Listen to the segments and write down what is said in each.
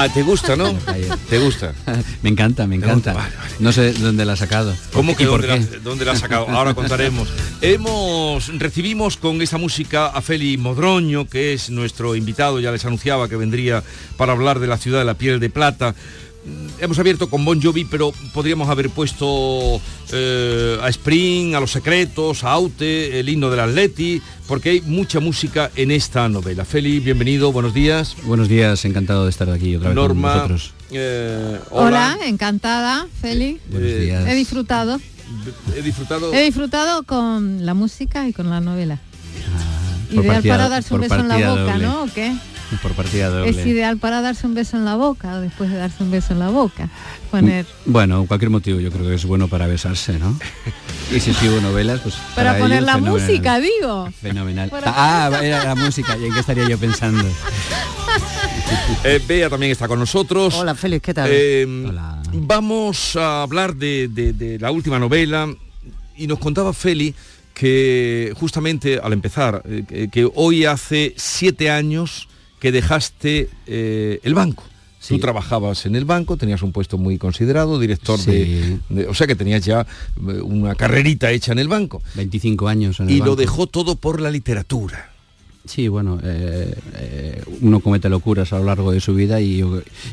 Ah, te gusta, ¿no? ¿Te gusta? me encanta, me encanta. No sé dónde la ha sacado. ¿Cómo que dónde, la, dónde la ha sacado? Ahora contaremos. Hemos recibimos con esta música a Feli Modroño, que es nuestro invitado, ya les anunciaba que vendría para hablar de la ciudad de la piel de plata hemos abierto con Bon Jovi, pero podríamos haber puesto eh, a Spring, a Los Secretos, a Aute, el himno del Atleti, porque hay mucha música en esta novela. Feli, bienvenido, buenos días. Buenos días, encantado de estar aquí otra vez Norma, con vosotros. Eh, hola. encantada, Feli. Buenos días. He disfrutado. He disfrutado. He disfrutado con la música y con la novela. Ah, Ideal para darse un beso en la boca, ¿no? ¿O qué? Por partida doble. Es ideal para darse un beso en la boca o después de darse un beso en la boca. Poner... Bueno, cualquier motivo yo creo que es bueno para besarse, ¿no? Y si escribo novelas, pues... Para, poner la música, digo. Fenomenal. Ah, era la música. ¿Y en qué estaría yo pensando? Eh, Bea también está con nosotros. Hola, Félix, ¿qué tal? Eh, vamos a hablar de, la última novela y nos contaba Feli que justamente al empezar, eh, que hoy hace siete años que dejaste eh, el banco. Tú trabajabas en el banco, tenías un puesto muy considerado, director de, O sea que tenías ya eh, una carrerita hecha en el banco. 25 años en el Y lo dejó todo por la literatura. Sí, bueno, eh, uno comete locuras a lo largo de su vida y,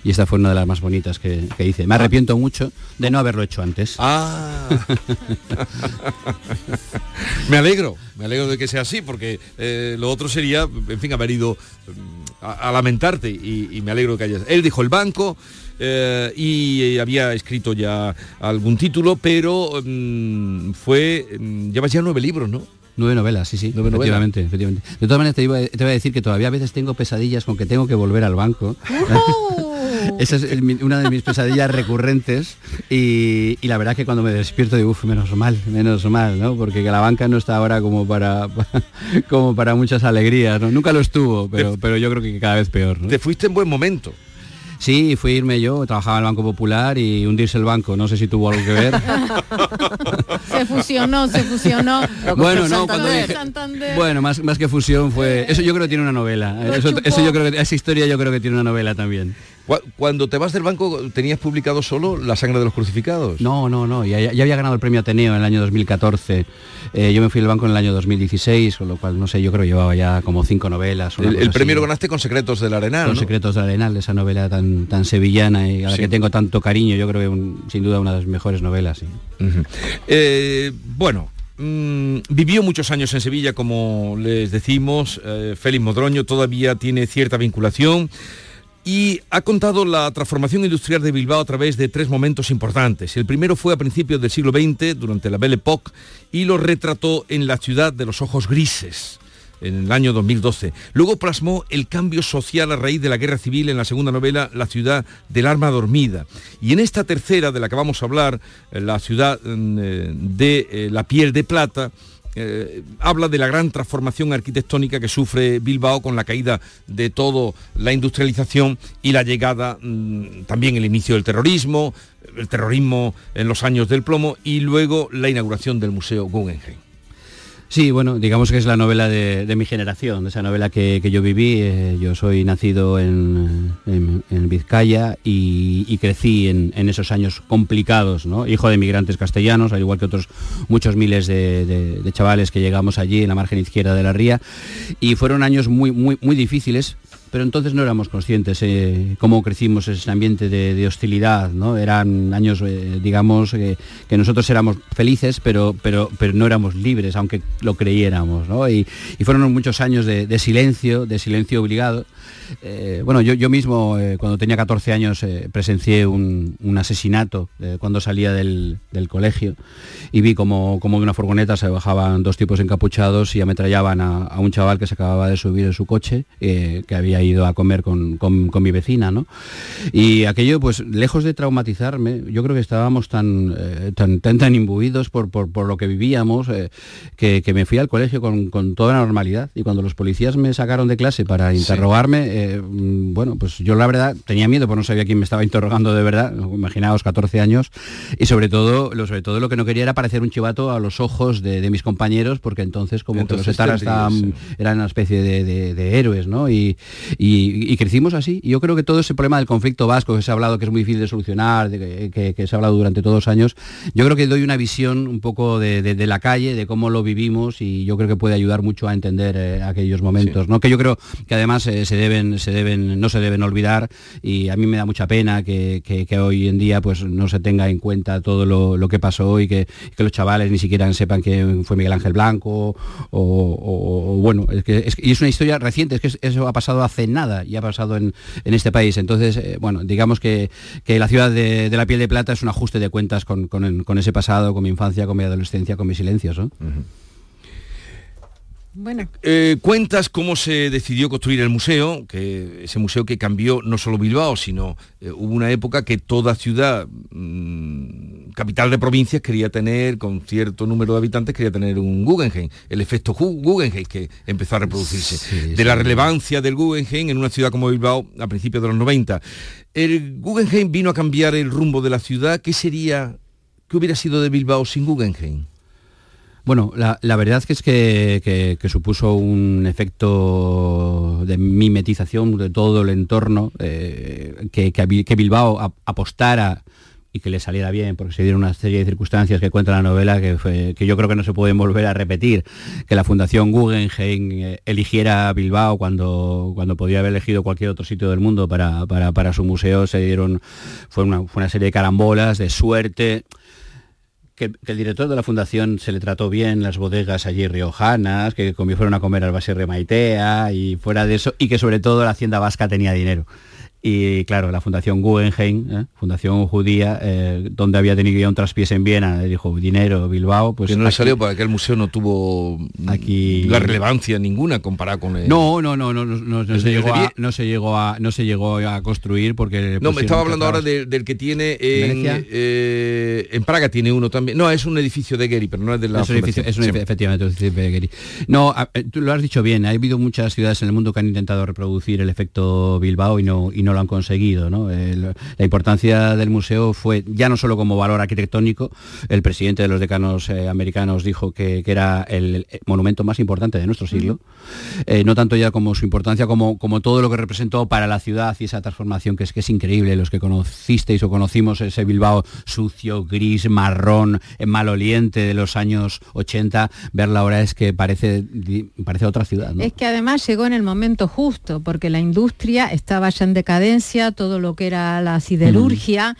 esta fue una de las más bonitas que, hice. Me arrepiento mucho de no haberlo hecho antes. Ah. me alegro, me alegro de que sea así, porque lo otro sería, en fin, haber ido a, lamentarte y, me alegro que hayas. Él dijo el banco. Eh, y había escrito ya algún título, pero mm, fue, mm, llevas ya nueve libros, ¿no? Nueve novelas, sí, sí, efectivamente, efectivamente. De todas maneras te, iba, te voy a decir que todavía a veces tengo pesadillas con que tengo que volver al banco. Esa es una de mis pesadillas recurrentes y, la verdad que cuando me despierto digo, uff, menos mal, menos mal, ¿no? Porque la banca no está ahora como para, como para muchas alegrías, ¿no? Nunca lo estuvo, pero, pero yo creo que cada vez peor. Te fuiste en buen momento. Sí, fui a irme yo, trabajaba en el Banco Popular y hundirse el banco, no sé si tuvo algo que ver. se fusionó, se fusionó. Bueno, no, cuando bueno, más, más que fusión fue, eso yo creo que tiene una novela. Eso, eso, yo creo que esa historia yo creo que tiene una novela también. Cuando te vas del banco, ¿tenías publicado solo La sangre de los crucificados? No, no, no. Ya, había ganado el premio Ateneo en el año 2014. Eh, yo me fui al banco en el año 2016, con lo cual, no sé, yo creo que llevaba ya como cinco novelas. El, premio lo ganaste con Secretos del Arenal. Con Secretos del Arenal, esa novela tan, tan sevillana y a la que tengo tanto cariño. Yo creo que sin duda una de las mejores novelas. Eh, bueno, mm, vivió muchos años en Sevilla, como les decimos. Eh, Félix Modroño todavía tiene cierta vinculación y ha contado la transformación industrial de Bilbao a través de tres momentos importantes. El primero fue a principios del siglo XX, durante la Belle Époque, y lo retrató en la ciudad de los ojos grises en el año 2012. Luego plasmó el cambio social a raíz de la guerra civil en la segunda novela, La ciudad del arma dormida. Y en esta tercera, de la que vamos a hablar, la ciudad mm, eh, de eh, la piel de plata, eh, habla de la gran transformación arquitectónica que sufre Bilbao con la caída de toda la industrialización y la llegada, mm, también el inicio del terrorismo, el terrorismo en los años del plomo y luego la inauguración del Museo Guggenheim. Sí, bueno, digamos que es la novela de, mi generación, esa novela que, yo viví. Eh, yo soy nacido en, Vizcaya y, crecí en, esos años complicados, ¿no? hijo de inmigrantes castellanos, al igual que otros muchos miles de, chavales que llegamos allí en la margen izquierda de la ría. Y fueron años muy, muy, muy difíciles, pero entonces no éramos conscientes eh, cómo crecimos ese ambiente de, hostilidad, ¿no? Eran años, eh, digamos, que nosotros éramos felices, pero, pero, pero no éramos libres, aunque lo creyéramos, ¿no? Y, fueron muchos años de, silencio, de silencio obligado. Eh, bueno, yo, yo mismo, cuando tenía 14 años, presencié un, asesinato cuando salía del, colegio y vi como, como de una furgoneta se bajaban dos tipos encapuchados y ametrallaban a, a un chaval que se acababa de subir en su coche, que había ido a comer con, mi vecina, ¿no? Y aquello, pues lejos de traumatizarme, yo creo que estábamos tan, eh, tan, tan, imbuidos por, lo que vivíamos, eh, que, me fui al colegio con, toda la normalidad. Y cuando los policías me sacaron de clase para interrogarme, eh, mm, bueno, pues yo la verdad tenía miedo, porque no sabía quién me estaba interrogando de verdad, imaginaos 14 años, y sobre todo, lo, sobre todo lo que no quería era parecer un chivato a los ojos de, mis compañeros, porque entonces como que los etaras eran una especie de, héroes, ¿no? Y, y, crecimos así. Y yo creo que todo ese problema del conflicto vasco que se ha hablado que es muy difícil de solucionar, de que, se ha hablado durante todos los años, yo creo que doy una visión un poco de, la calle, de cómo lo vivimos y yo creo que puede ayudar mucho a entender eh, aquellos momentos, ¿no? Que yo creo que además eh, se deben, se deben, no se deben olvidar y a mí me da mucha pena que, hoy en día pues no se tenga en cuenta todo lo, que pasó y que, los chavales ni siquiera sepan que fue Miguel Ángel Blanco o, bueno, es que y es una historia reciente, es que eso ha pasado hace hace nada y ha pasado en, este país. Entonces, eh, bueno, digamos que, la ciudad de, la piel de plata es un ajuste de cuentas con, ese pasado, con mi infancia, con mi adolescencia, con mis silencios. Bueno. Eh, cuentas cómo se decidió construir el museo, que ese museo que cambió no solo Bilbao, sino eh, hubo una época que toda ciudad mm, capital de provincias quería tener, con cierto número de habitantes, quería tener un Guggenheim, el efecto Guggenheim que empezó a reproducirse. de la relevancia del Guggenheim en una ciudad como Bilbao a principios de los 90. El Guggenheim vino a cambiar el rumbo de la ciudad. ¿Qué sería, qué hubiera sido de Bilbao sin Guggenheim? Bueno, la, verdad es que, que, supuso un efecto de mimetización de todo el entorno, eh, que, que, Bilbao apostara y que le saliera bien, porque se dieron una serie de circunstancias que cuenta la novela que, que yo creo que no se pueden volver a repetir, que la Fundación Guggenheim eh, eligiera Bilbao cuando, cuando podía haber elegido cualquier otro sitio del mundo para, para, su museo, se dieron, fue una, fue una serie de carambolas, de suerte, que, el director de la fundación se le trató bien las bodegas allí riojanas, que fueron a comer al Baserre Maitea y fuera de eso, y que sobre todo la hacienda vasca tenía dinero y claro, la Fundación Guggenheim, ¿eh? Fundación Judía, eh, donde había tenido ya un traspiés en Viena, dijo dinero, Bilbao, pues... Que no le salió porque aquel museo no tuvo aquí la relevancia ninguna comparada con el... No, no, no, no, no, se, llegó a, no se llegó a no se llegó a construir porque... No, me estaba hablando ahora del que tiene en, eh, en Praga tiene uno también. No, es un edificio de Geri, pero no es de la es un edificio, es un efectivamente un edificio de Geri. No, tú lo has dicho bien, ha habido muchas ciudades en el mundo que han intentado reproducir el efecto Bilbao y no, y no lo han conseguido. la importancia del museo fue ya no solo como valor arquitectónico, el presidente de los decanos eh, americanos dijo que, era el, monumento más importante de nuestro siglo, eh, no tanto ya como su importancia, como, como todo lo que representó para la ciudad y esa transformación que es que es increíble, los que conocisteis o conocimos ese Bilbao sucio, gris, marrón, maloliente de los años 80, verla ahora es que parece, parece otra ciudad. Es que además llegó en el momento justo, porque la industria estaba ya en decadencia todo lo que era la siderurgia.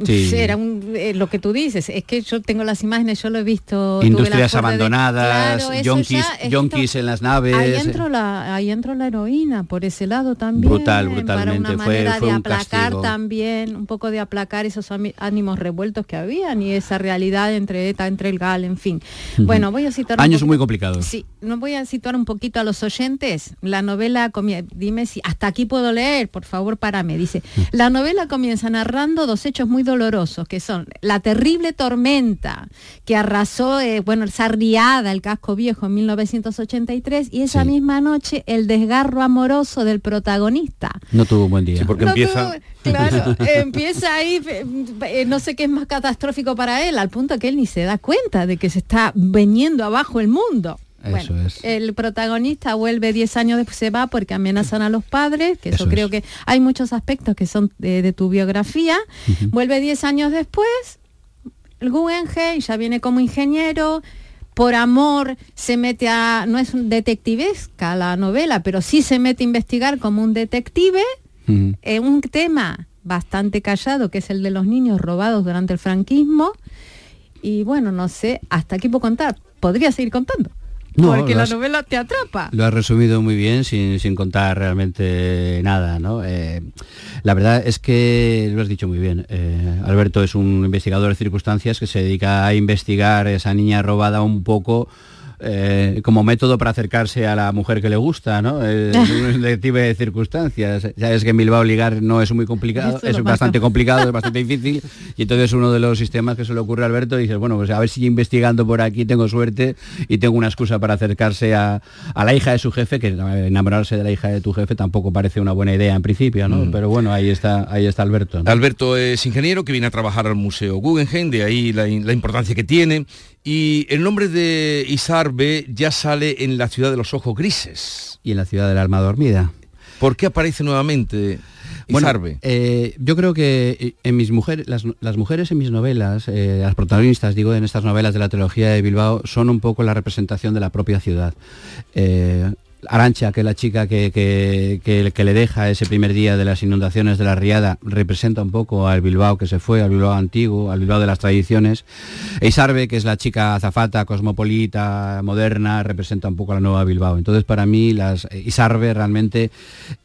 Era eh, lo que tú dices, es que yo tengo las imágenes, yo lo he visto. Industrias abandonadas, yonkis, en las naves. Ahí entró, la, ahí entró la heroína, por ese lado también. Brutal, brutalmente. Para una manera de aplacar también, un poco de aplacar esos ánimos revueltos que habían y esa realidad entre ETA, entre el GAL, en fin. Bueno, voy a citar... Años muy complicados. Sí, no voy a situar un poquito a los oyentes. La novela, dime si hasta aquí puedo leer, por favor, párame. Dice, la novela comienza narrando dos hechos muy dolorosos, que son la terrible tormenta que arrasó, eh, bueno, esa riada, el casco viejo en 1983, y esa misma noche el desgarro amoroso del protagonista. No tuvo un buen día. porque empieza... claro, empieza ahí, eh, no sé qué es más catastrófico para él, al punto que él ni se da cuenta de que se está veniendo abajo el mundo. Eso es. El protagonista vuelve 10 años después, se va porque amenazan a los padres, que eso, creo que hay muchos aspectos que son de, tu biografía. Vuelve 10 años después, el Guggenheim ya viene como ingeniero, por amor se mete a, no es un detectivesca la novela, pero sí se mete a investigar como un detective en un tema bastante callado, que es el de los niños robados durante el franquismo. Y bueno, no sé, hasta aquí puedo contar. Podría seguir contando. Porque la novela te atrapa. Lo has resumido muy bien sin, contar realmente nada, ¿no? Eh, la verdad es que lo has dicho muy bien. Eh, Alberto es un investigador de circunstancias que se dedica a investigar esa niña robada un poco eh, como método para acercarse a la mujer que le gusta, ¿no? Es un detective de circunstancias. Sabes que en Bilbao ligar no es muy complicado, es bastante complicado, es bastante difícil. Y entonces uno de los sistemas que se le ocurre a Alberto dice, bueno, pues a ver si investigando por aquí tengo suerte y tengo una excusa para acercarse a, la hija de su jefe, que enamorarse de la hija de tu jefe tampoco parece una buena idea en principio, ¿no? Mm. Pero bueno, ahí está, ahí está Alberto. Alberto es ingeniero que viene a trabajar al Museo Guggenheim, de ahí la, la importancia que tiene y el nombre de Isarbe ya sale en la ciudad de los ojos grises. Y en la ciudad del alma dormida. ¿Por qué aparece nuevamente Isarbe? Eh, yo creo que eh, en mis mujeres, las, mujeres en mis novelas, eh, las protagonistas, digo, en estas novelas de la trilogía de Bilbao, son un poco la representación de la propia ciudad. Arancha, que es la chica que, que, le deja ese primer día de las inundaciones de la Riada, representa un poco al Bilbao que se fue, al Bilbao antiguo, al Bilbao de las tradiciones. Eisarbe, que es la chica azafata, cosmopolita, moderna, representa un poco a la nueva Bilbao. Entonces, para mí, las Isarbe realmente,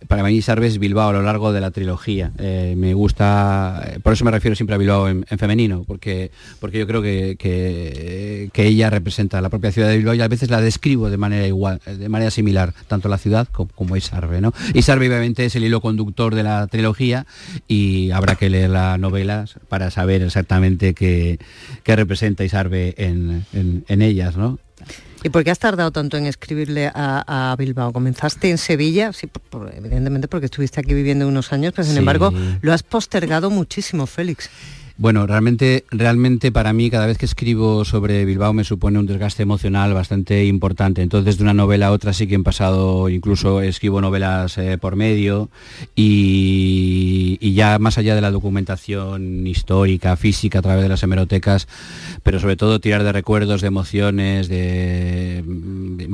para mí Isarbe es Bilbao a lo largo de la trilogía. Eh, me gusta, por eso me refiero siempre a Bilbao en, femenino, porque, porque yo creo que, que, que ella representa la propia ciudad de Bilbao y a veces la describo de manera igual, de manera similar tanto la ciudad como, Isarbe. ¿no? Isarbe obviamente es el hilo conductor de la trilogía y habrá que leer las novelas para saber exactamente qué, representa Isarbe en, en, ellas. ¿no? ¿Y por qué has tardado tanto en escribirle a, Bilbao? ¿Comenzaste en Sevilla? Sí, evidentemente porque estuviste aquí viviendo unos años, pero sin embargo lo has postergado muchísimo, Félix. Bueno, realmente, realmente para mí cada vez que escribo sobre Bilbao me supone un desgaste emocional bastante importante. Entonces de una novela a otra sí que han pasado, incluso escribo novelas eh, por medio y, ya más allá de la documentación histórica, física a través de las hemerotecas, pero sobre todo tirar de recuerdos, de emociones, de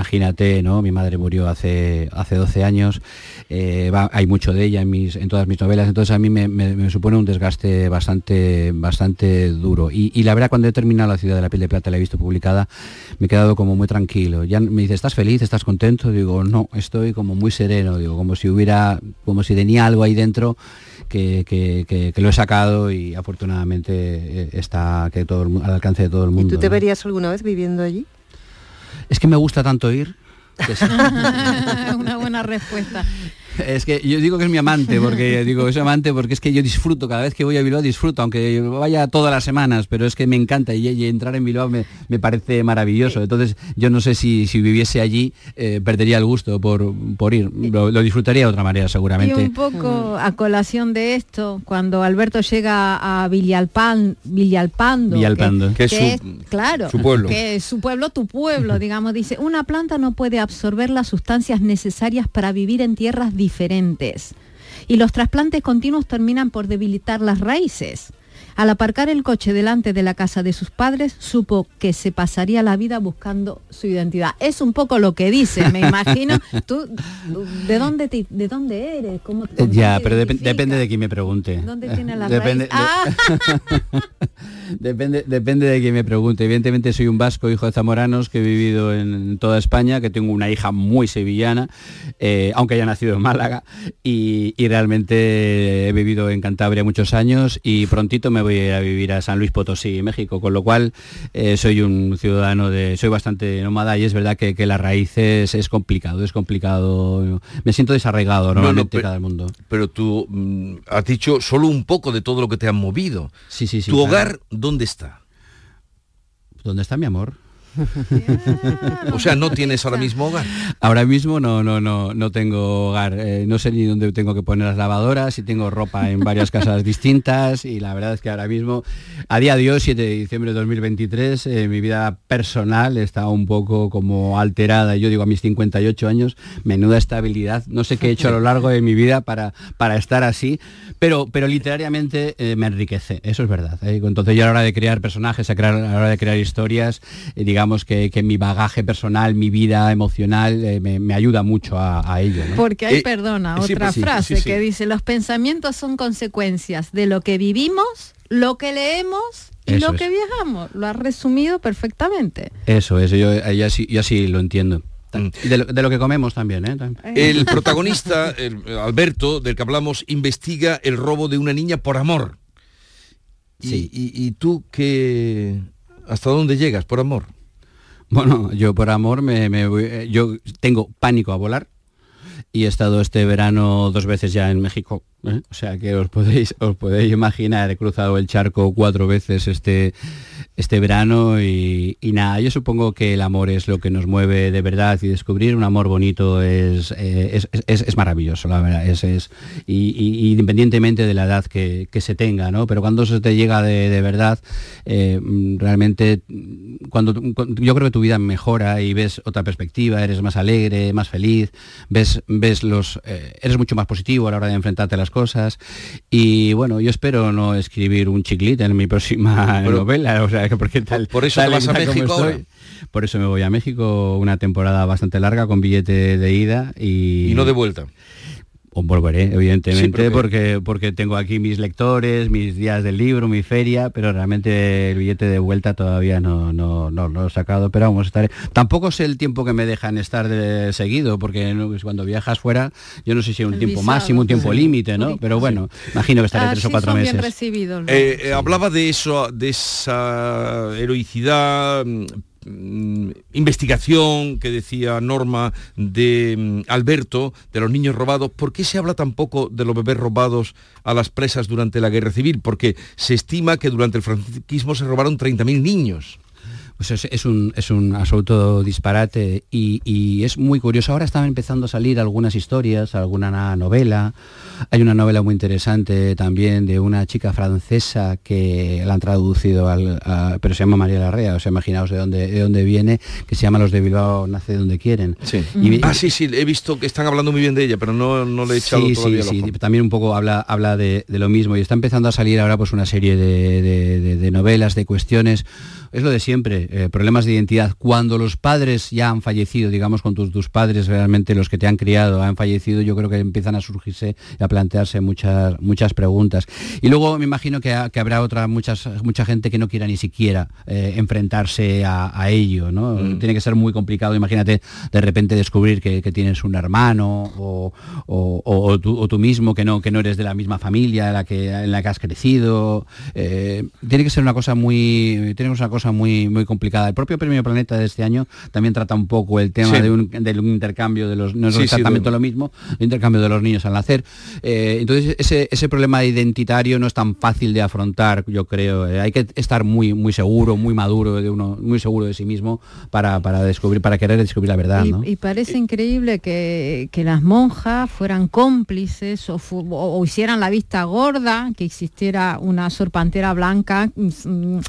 imagínate, ¿no? Mi madre murió hace, hace 12 años, eh, hay mucho de ella en, mis, en todas mis novelas, entonces a mí me supone un desgaste bastante bastante duro. Y, la verdad, cuando he terminado La ciudad de la piel de plata, la he visto publicada, me he quedado como muy tranquilo. Ya me dice, ¿estás feliz? ¿Estás contento? Digo, no, estoy como muy sereno, digo, como si hubiera, como si tenía algo ahí dentro que, lo he sacado y afortunadamente eh, está que todo al alcance de todo el mundo. ¿Y tú te verías alguna vez viviendo allí? Es que me gusta tanto ir. Una buena respuesta. Es que yo digo que es mi amante, porque digo es amante porque es que yo disfruto, cada vez que voy a Bilbao disfruto, aunque vaya todas las semanas, pero es que me encanta y, entrar en Bilbao me, parece maravilloso. Entonces yo no sé si, si viviese allí eh, perdería el gusto por, por ir. Lo, disfrutaría de otra manera seguramente. Y un poco a colación de esto, cuando Alberto llega a Villalpan, Villalpando, que, es, su, claro, pueblo. que es su pueblo, tu pueblo, digamos, dice, una planta no puede absorber las sustancias necesarias para vivir en tierras diferentes. Y los trasplantes continuos terminan por debilitar las raíces. Al aparcar el coche delante de la casa de sus padres, supo que se pasaría la vida buscando su identidad. Es un poco lo que dice, me imagino. ¿Tú, ¿de, dónde de dónde eres? ¿Cómo, ya, pero depende de quién me pregunte. ¿Dónde tiene la depende, ah. depende, depende de quién me pregunte. Evidentemente soy un vasco, hijo de zamoranos, que he vivido en toda España, que tengo una hija muy sevillana, eh, aunque haya nacido en Málaga, y, realmente he vivido en Cantabria muchos años y prontito me voy a vivir a San Luis Potosí, México, con lo cual eh, soy un ciudadano de, soy bastante nómada y es verdad que, que las raíces es complicado, es complicado. Me siento desarraigado normalmente cada mundo. Pero tú mm, has dicho solo un poco de todo lo que te han movido. Sí, sí, sí. ¿Tu hogar dónde está? ¿Dónde está mi amor? o sea, no tienes ahora mismo hogar. Ahora mismo no, no, no, no tengo hogar. Eh, no sé ni dónde tengo que poner las lavadoras y tengo ropa en varias casas distintas y la verdad es que ahora mismo, a día de hoy, 7 de diciembre de 2023, eh, mi vida personal está un poco como alterada. Yo digo a mis 58 años, menuda estabilidad. No sé qué he hecho a lo largo de mi vida para, para estar así, pero, pero literariamente eh, me enriquece. Eso es verdad. Entonces yo a la hora de crear personajes, a, crear, a la hora de crear historias, digamos digamos que, que mi bagaje personal, mi vida emocional, eh, me, me ayuda mucho a, a ello. ¿no? Porque hay, Eh, perdona, sí, otra pues sí, frase sí, sí. que dice, los pensamientos son consecuencias de lo que vivimos, lo que leemos y Eso lo es. que viajamos. Lo has resumido perfectamente. Eso, eso, yo, yo, así, yo así lo entiendo. Mm. De lo, de lo que comemos también, ¿eh? El protagonista, el- Alberto, del que hablamos, investiga el robo de una niña por amor. Y, Sí. y- y tú qué... ¿Hasta dónde llegas por amor? Bueno, yo por amor me, me voy- eh, yo tengo pánico a volar y he estado este verano dos veces ya en México. ¿Eh? O sea que os podéis, os podéis imaginar, he cruzado el charco cuatro veces este, este verano y, y nada, yo supongo que el amor es lo que nos mueve de verdad y descubrir un amor bonito es, eh, es, es- maravilloso, la verdad. Es, es, y, independientemente de la edad que, que se tenga, ¿no? Pero cuando se te llega de, de verdad, eh, realmente cuando, yo creo que tu vida mejora y ves otra perspectiva, eres más alegre, más feliz, ves, ves los, eres mucho más positivo a la hora de enfrentarte a las cosas. Y bueno, yo espero no escribir un chiclite en mi próxima Pero- novela, o sea, que porque tal, Por eso tal vas a México ahora. Por eso me voy a México, una temporada bastante larga con billete de ida y, Y no de vuelta. O volveré, evidentemente, porque, porque tengo aquí mis lectores, mis días del libro, mi feria, pero realmente el billete de vuelta todavía no, no, no lo he sacado, pero vamos, estaré. Tampoco sé el tiempo que me dejan estar de seguido, porque pues cuando viajas fuera, yo no sé si hay un El tiempo visado, máximo, un tiempo sí. límite, ¿no? Pero bueno, imagino que estaré Ah, tres o cuatro son bien meses. ¿no? Eh, eh, hablaba de eso, de esa heroicidad, mm, investigación que decía Norma de mm, Alberto, de los niños robados. ¿Por qué se habla tan poco de los bebés robados a las presas durante la guerra civil? Porque se estima que durante el franquismo se robaron 30.000 niños. Pues es, es un, es un absoluto disparate y, y es muy curioso. Ahora están empezando a salir algunas historias, alguna novela. Hay una novela muy interesante también de una chica francesa que la han traducido, al, a- pero se llama María Larrea, o sea, imaginaos de dónde, de dónde viene, que se llama Los de Bilbao nace donde quieren. Sí. Y- Ah, sí, sí, he visto que están hablando muy bien de ella, pero no, no le he echado sí, todavía sí, el sí, también un poco habla, habla de, de lo mismo y está empezando a salir ahora pues una serie de, de- de- de novelas, de cuestiones. Es lo de siempre, eh, problemas de identidad. Cuando los padres ya han fallecido, digamos, con tus, tus padres realmente los que te han criado han fallecido, yo creo que empiezan a surgirse y a plantearse muchas, muchas preguntas. Y luego me imagino que, ha- que habrá otra, muchas, mucha gente que no quiera ni siquiera eh, enfrentarse a, a ello, ¿no? Mm. Tiene que ser muy complicado, imagínate de repente descubrir que, que tienes un hermano o, o- tú, o tú mismo que no, que no eres de la misma familia en la que, en la que has crecido. Eh, tiene que ser una cosa muy, tiene que ser una cosa muy, muy complicada. El propio Premio Planeta de este año también trata un poco el tema Sí. de un, del intercambio de los, no es Sí, sí, exactamente de- lo mismo, el intercambio de los niños al nacer. Eh, entonces ese, ese problema identitario no es tan fácil de afrontar, yo creo. Eh, hay que estar muy, muy seguro, muy maduro de uno, muy seguro de sí mismo para, para descubrir, para querer descubrir la verdad, Y, ¿no? y parece increíble que, que las monjas fueran cómplices o, fu- o- o hicieran la vista gorda, que existiera una sorpantera blanca. mm,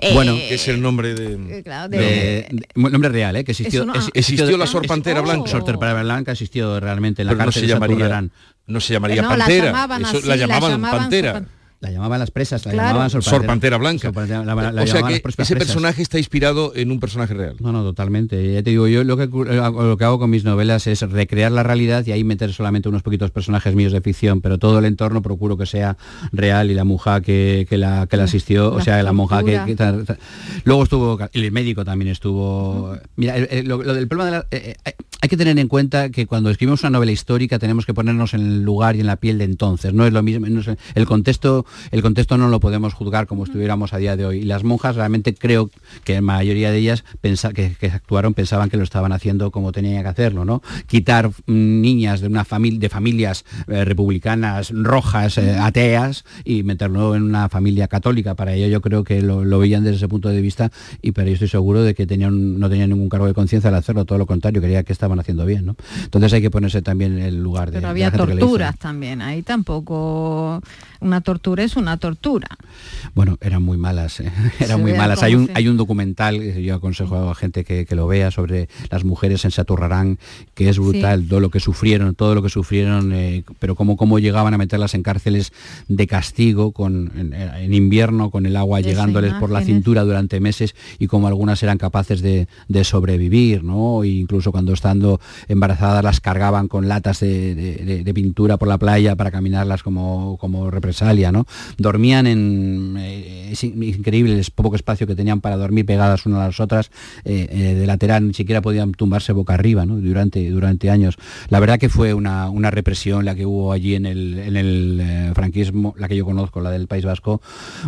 eh, Bueno, Que es el nombre de... eh, claro, de, de- de- nombre real, ¿eh? que existió, Es una- es- Existió la es- sorpantera Oh. blanca. Sorpantera blanca existió realmente en la Pero no cárcel se de llamaría, no se llamaría No, la pantera. llamaban Eso- así, la la llamaban llamaban pantera. La llamaban las presas, la Claro. llamaban sorpantera, Sorpantera blanca. Sorpantera- la- la o sea que ese presas. personaje está inspirado en un personaje real. No, no, totalmente. Ya te digo, yo lo que, lo que hago con mis novelas es recrear la realidad y ahí meter solamente unos poquitos personajes míos de ficción, pero todo el entorno procuro que sea real y la monja que, que la, que la asistió, o sea, la monja que... estructura. que ta- ta- luego estuvo, y el médico también estuvo... Mira, el- el- lo, lo del problema de la... eh, eh, hay que tener en cuenta que cuando escribimos una novela histórica tenemos que ponernos en el lugar y en la piel de entonces. No es lo mismo, no es- el contexto, el contexto no lo podemos juzgar como estuviéramos a día de hoy. Y las monjas realmente creo que la mayoría de ellas pensa- que, que actuaron pensaban que lo estaban haciendo como tenían que hacerlo, ¿no? Quitar mm, niñas de una familia de familias eh, republicanas rojas, eh, ateas, y meterlo en una familia católica. Para ello yo creo que lo, lo veían desde ese punto de vista y pero yo estoy seguro de que tenían, no tenían ningún cargo de conciencia al hacerlo, todo lo contrario, creía que estaban estaban haciendo bien, ¿no? Entonces hay que ponerse también en el lugar de... Pero había torturas también, ahí tampoco una tortura es una tortura. Bueno, eran muy malas, ¿eh? eran muy malas. Hay un, hay un documental, yo aconsejo a gente que, lo vea, sobre las mujeres en Saturrarán, que es brutal, todo lo que sufrieron, todo lo que sufrieron, eh, pero cómo, cómo llegaban a meterlas en cárceles de castigo, con, en, invierno, con el agua llegándoles por la cintura durante meses y cómo algunas eran capaces de, sobrevivir, ¿no? E incluso cuando estando embarazadas las cargaban con latas de, pintura por la playa para caminarlas como, como Salia, ¿no? Dormían en... Eh, es increíble el poco espacio que tenían para dormir pegadas unas a las otras, eh, eh, de lateral, ni siquiera podían tumbarse boca arriba, ¿no? Durante, durante años. La verdad que fue una, represión la que hubo allí en el, en el franquismo, la que yo conozco, la del País Vasco,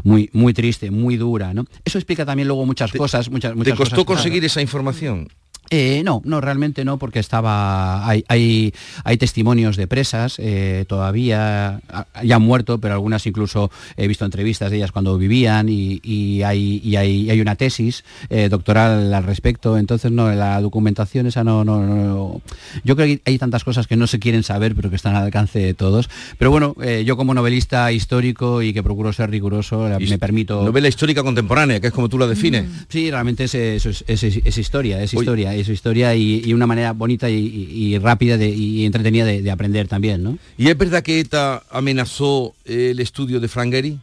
muy, muy triste, muy dura, ¿no? Eso explica también luego muchas cosas, muchas, muchas ¿Te costó conseguir esa información? Eh, no, no, realmente no, porque estaba. Hay, hay, hay testimonios de presas eh, todavía, ya han muerto, pero algunas incluso he visto entrevistas de ellas cuando vivían y, hay, y hay, una tesis eh, doctoral al respecto. Entonces, no, la documentación esa no, no, no, Yo creo que hay tantas cosas que no se quieren saber, pero que están al alcance de todos. Pero bueno, yo como novelista histórico y que procuro ser riguroso, me permito. Novela histórica contemporánea, que es como tú la defines. Sí, realmente es, es, historia, es historia y su historia y, una manera bonita y, rápida y entretenida de, aprender también, ¿no? ¿Y es verdad que ETA amenazó el estudio de Frank Gehry?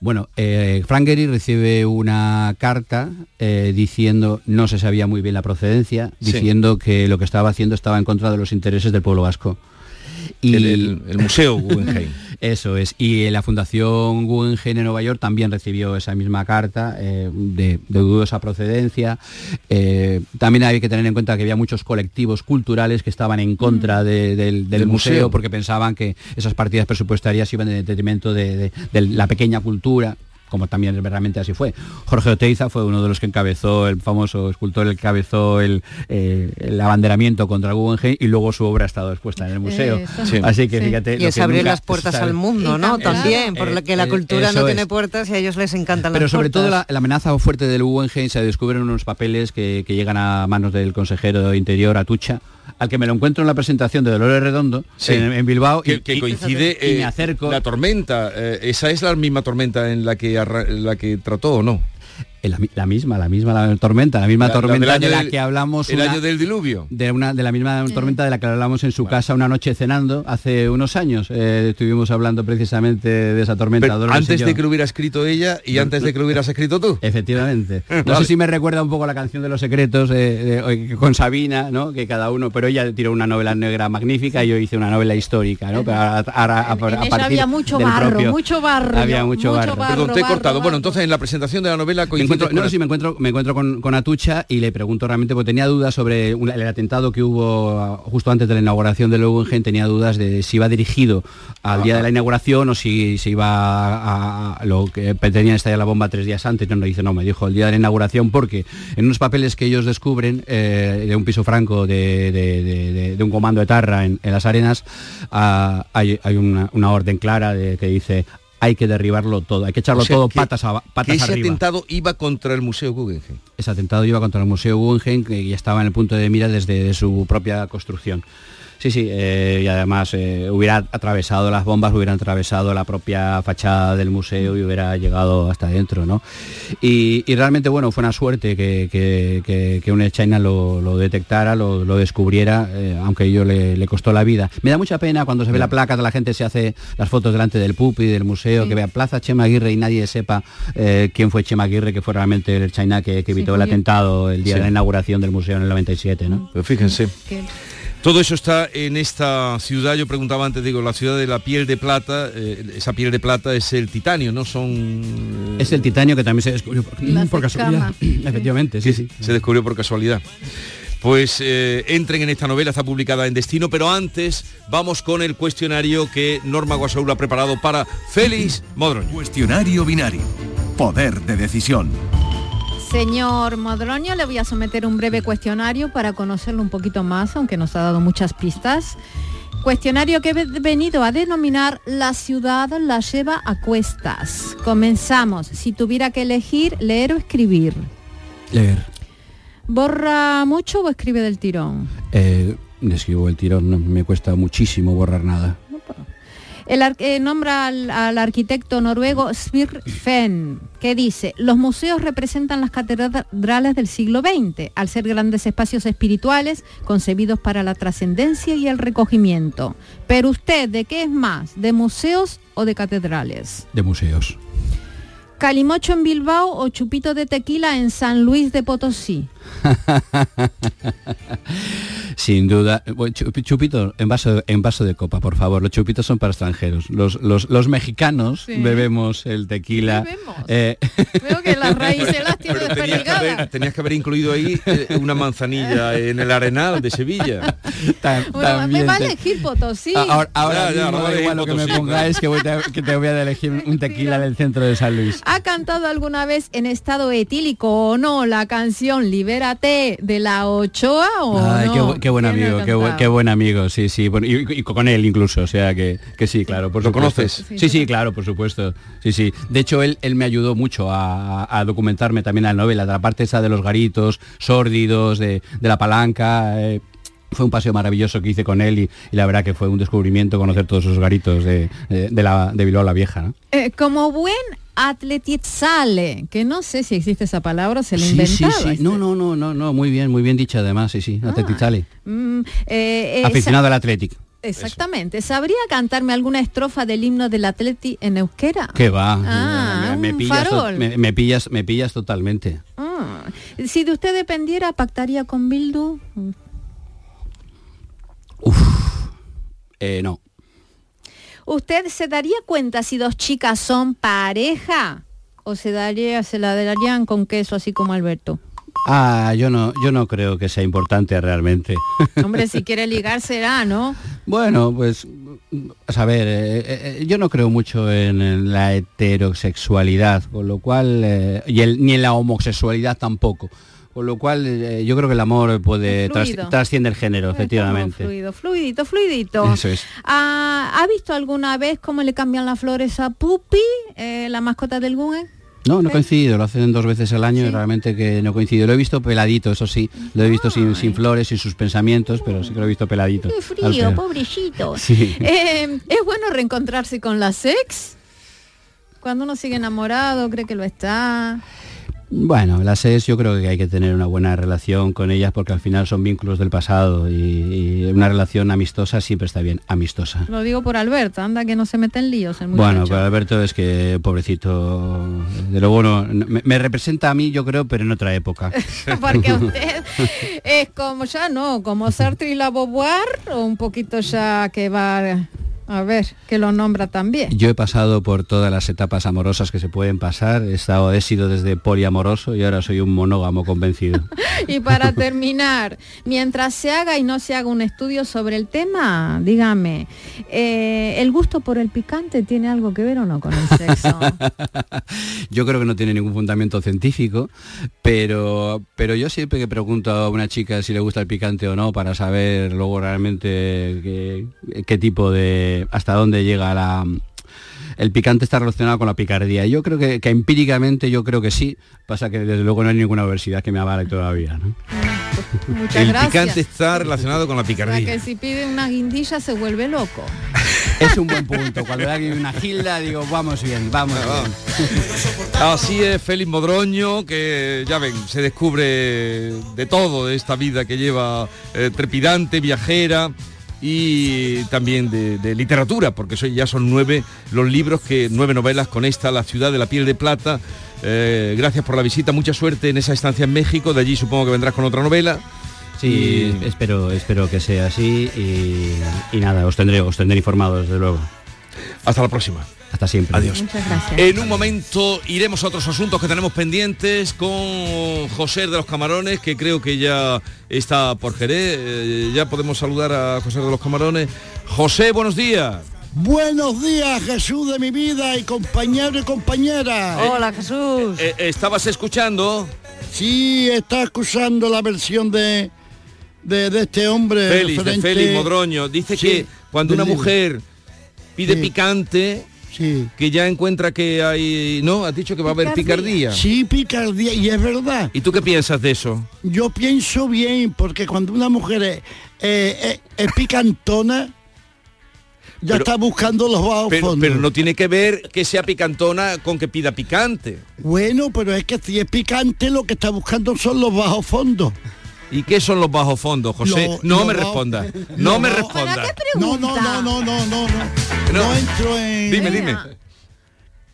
Bueno, eh, Frank Gehry recibe una carta eh, diciendo, no se sabía muy bien la procedencia, diciendo que lo que estaba haciendo estaba en contra de los intereses del pueblo vasco. Y el, Museo Guggenheim. Eso es. Y la Fundación Guggenheim en Nueva York también recibió esa misma carta eh, de, dudosa procedencia. Eh, también hay que tener en cuenta que había muchos colectivos culturales que estaban en contra mm. del, museo, porque pensaban que esas partidas presupuestarias iban en detrimento de la pequeña cultura como también realmente así fue. Jorge Oteiza fue uno de los que encabezó, el famoso escultor, el que encabezó el, eh, el abanderamiento contra el Guggenheim y luego su obra ha estado expuesta en el museo. Así que fíjate... Y es abrir las puertas al mundo, ¿no? También, por lo que la eh, cultura no tiene puertas y a ellos les encantan Pero las sobre todo la, amenaza fuerte del Guggenheim se descubren unos papeles que, que llegan a manos del consejero de Interior, Atucha, al que me lo encuentro en la presentación de Dolores Redondo en, Bilbao que, y, coincide y me eh, acerco. la tormenta eh, esa es la misma tormenta en la que la que trató o no la, misma, la misma tormenta, la misma tormenta de la que hablamos. El año del diluvio. De, una, de la misma tormenta de la que hablamos en su casa una noche cenando hace unos años. Eh, estuvimos hablando precisamente de esa tormenta. antes de que lo hubiera escrito ella y antes de que lo hubieras escrito tú. Efectivamente. No sé si me recuerda un poco la canción de los secretos con Sabina, ¿no? que cada uno, pero ella tiró una novela negra magnífica y yo hice una novela histórica. ¿no? Pero había mucho barro, mucho barro. Había mucho, barro. Perdón, te he cortado. Bueno, entonces en la presentación de la novela no, sí, me encuentro, me encuentro con, Atucha y le pregunto realmente, porque tenía dudas sobre el atentado que hubo ah, justo antes de la inauguración del Guggenheim, tenía dudas de si iba dirigido al día de la inauguración o si se iba a, lo que pretendían estallar la bomba tres días antes. No, no dice, no, me dijo el día de la inauguración porque en unos papeles que ellos descubren eh, de un piso franco de, un comando de Tarra en, las arenas, ah, hay, una, una, orden clara de, que dice hay que derribarlo todo, hay que echarlo todo patas, a, patas ese atentado iba contra el Museo Guggenheim. Ese atentado iba contra el Museo Guggenheim, que ya estaba en el punto de mira desde su propia construcción. Sí, sí, eh, y además eh, hubiera atravesado las bombas, hubieran atravesado la propia fachada del museo y hubiera llegado hasta adentro, ¿no? Y, realmente, bueno, fue una suerte que, que, que, un China lo, detectara, lo, descubriera, eh, aunque ello le, costó la vida. Me da mucha pena cuando se ve la placa, de la gente se hace las fotos delante del pupi, del museo, que vea Plaza Chema Aguirre y nadie sepa quién fue Chema Aguirre, que fue realmente el China que, evitó el atentado el día de la inauguración del museo en el 97, ¿no? Pero fíjense. Todo eso está en esta ciudad, yo preguntaba antes, digo, la ciudad de la piel de plata, eh, esa piel de plata es el titanio, ¿no? Son... Eh, es el titanio que también se descubrió por, casualidad. Efectivamente, sí, sí. Se descubrió por casualidad. Pues eh, entren en esta novela, está publicada en Destino, pero antes vamos con el cuestionario que Norma Guasaúl ha preparado para Félix Modron. Cuestionario binario. Poder de decisión. Señor Modroño, le voy a someter un breve cuestionario para conocerlo un poquito más, aunque nos ha dado muchas pistas. Cuestionario que he venido a denominar La ciudad la lleva a cuestas. Comenzamos. Si tuviera que elegir, leer o escribir. Leer. ¿Borra mucho o escribe del tirón? Eh, escribo el tirón, no me cuesta muchísimo borrar nada. El eh, nombra al, arquitecto noruego Svirr Fenn, que dice, los museos representan las catedrales del siglo XX, al ser grandes espacios espirituales concebidos para la trascendencia y el recogimiento. Pero usted, ¿de qué es más? ¿De museos o de catedrales? De museos. ¿Calimocho en Bilbao o chupito de tequila en San Luis de Potosí? Sin duda. Chupito en vaso, en vaso de copa, por favor. Los chupitos son para extranjeros. Los, los, mexicanos bebemos el tequila. Eh, Veo que las raíces las tiene tenías que, haber, tenías que haber incluido ahí eh, una manzanilla en el arenal de Sevilla. me va a elegir Potosí. Ahora, ahora ya, igual lo que me pongáis que, que te voy a elegir un tequila del centro de San Luis. ¿Ha cantado alguna vez en estado etílico o no la canción Libérate de la Ochoa o Ay, qué, buen amigo, qué, buen amigo, sí, sí, y, con él incluso, o sea que, que sí, claro. Por ¿Lo conoces? Sí, sí, claro, por supuesto. Sí, sí. De hecho, él, él me ayudó mucho a, documentarme también la novela, de la parte esa de los garitos, sórdidos, de, la palanca. Eh, fue un paseo maravilloso que hice con él y, la verdad que fue un descubrimiento conocer todos esos garitos de, de, la, de Bilbao la Vieja. Eh, como buen atletizale, que no sé si existe esa palabra, se la sí, Sí, sí. No, no, no, no, no, muy bien, muy bien dicha además, sí, sí, ah, atletizale. Mm, eh, Aficionado al Athletic. Exactamente. ¿Sabría cantarme alguna estrofa del himno del Atleti en euskera? Que va. Ah, me, pillas, me, pillas, me pillas totalmente. Ah, si de usted dependiera, pactaría con Bildu. Uf, eh, no. ¿Usted se daría cuenta si dos chicas son pareja? ¿O se, daría, se la darían con queso así como Alberto? Ah, yo no, yo no creo que sea importante realmente. Hombre, si quiere ligar será, ¿no? Bueno, pues a ver, eh, eh, yo no creo mucho en, la heterosexualidad, con lo cual, eh, y ni en la homosexualidad tampoco. Con lo cual eh, yo creo que el amor puede trasciende el género, efectivamente. Fluido, fluidito, fluidito. Eso es. Ah, ¿Ha visto alguna vez cómo le cambian las flores a Pupi, eh, la mascota del Guggen? No, no he coincidido, lo hacen dos veces al año y realmente que no coincido. Lo he visto peladito, eso sí, lo he visto sin, sin, flores, sin sus pensamientos, pero sí que lo he visto peladito. Qué frío, pobrecito. Eh, ¿Es bueno reencontrarse con la sex? Cuando uno sigue enamorado, cree que lo está. Bueno, las SES yo creo que hay que tener una buena relación con ellas porque al final son vínculos del pasado y, una relación amistosa siempre está bien, amistosa. Lo digo por Alberto, anda que no se mete en líos. El bueno, pero Alberto es que pobrecito, de lo bueno, me, representa a mí yo creo, pero en otra época. porque usted es como ya, ¿no? Como Sartre y la Beauvoir o un poquito ya que va a ver, que lo nombra también. Yo he pasado por todas las etapas amorosas que se pueden pasar. He, estado, he sido desde poliamoroso y ahora soy un monógamo convencido. y para terminar, mientras se haga y no se haga un estudio sobre el tema, dígame, eh, ¿el gusto por el picante tiene algo que ver o no con el sexo? yo creo que no tiene ningún fundamento científico, pero, pero yo siempre que pregunto a una chica si le gusta el picante o no para saber luego realmente qué tipo de hasta dónde llega la, el picante está relacionado con la picardía. Yo creo que, empíricamente yo creo que sí, pasa que desde luego no hay ninguna universidad que me avale todavía. ¿no? el picante está relacionado con la picardía. que si pide una guindilla se vuelve loco. es un buen punto. Cuando hay una gilda digo, vamos bien, vamos bien. Así es Félix Modroño, que ya ven, se descubre de todo de esta vida que lleva eh, trepidante, viajera y también de, literatura, porque ya son nueve los libros, que nueve novelas con esta, La ciudad de la piel de plata. Eh, gracias por la visita, mucha suerte en esa estancia en México, de allí supongo que vendrás con otra novela. Sí, espero, espero que sea así y, y, nada, os tendré, os tendré informados, desde luego. Hasta la próxima. Hasta siempre. Adiós. En un momento iremos a otros asuntos que tenemos pendientes con José de los Camarones, que creo que ya está por Jerez. Eh, ya podemos saludar a José de los Camarones. José, buenos días. Buenos días, Jesús de mi vida y compañero y compañera. Hola, Jesús. Eh, eh, ¿Estabas escuchando? Sí, está escuchando la versión de, de, este hombre. Félix, de Félix Modroño. Dice que cuando una mujer pide picante, que ya encuentra que hay... ¿No? ¿Has dicho que va a haber picardía? Sí, picardía, y es verdad. ¿Y tú qué piensas de eso? Yo pienso bien, porque cuando una mujer es, eh, es picantona, ya está buscando los bajos pero, fondos. Pero no tiene que ver que sea picantona con que pida picante. Bueno, pero es que si es picante lo que está buscando son los bajos fondos. ¿Y qué son los bajos fondos, José? Lo- no lo me bajo- responda. lo No me responda. No, no, no, no, no, no, no. No entro en... Dime, dime.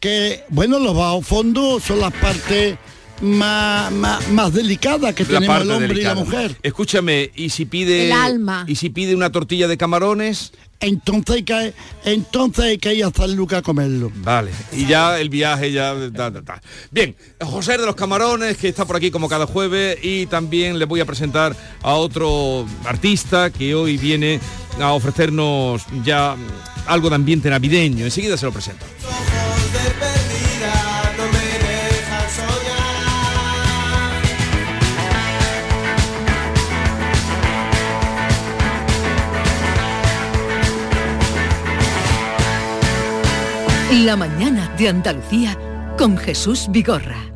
Que, bueno, los bajos fondos son las partes más, más, más delicadas que La tenemos parte el hombre delicada. y la mujer. Escúchame, ¿y si pide El alma. y si pide una tortilla de camarones? Entonces hay que, entonces hay que ir a San Lucas a comerlo. Vale, y ya el viaje ya... ta, ta, ta. Bien, José de los Camarones, que está por aquí como cada jueves, y también le voy a presentar a otro artista que hoy viene a ofrecernos ya algo de ambiente navideño. Enseguida se lo presento. La mañana de Andalucía con Jesús Vigorra.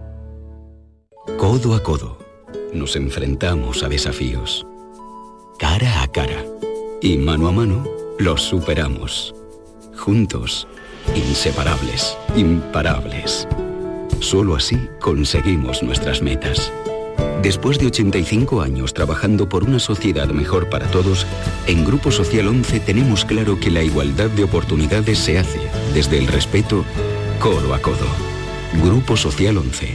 Codo a codo, nos enfrentamos a desafíos. Cara a cara y mano a mano, los superamos. Juntos, inseparables, imparables. Solo así conseguimos nuestras metas. Después de 85 años trabajando por una sociedad mejor para todos, en Grupo Social 11 tenemos claro que la igualdad de oportunidades se hace desde el respeto, codo a codo. Grupo Social 11.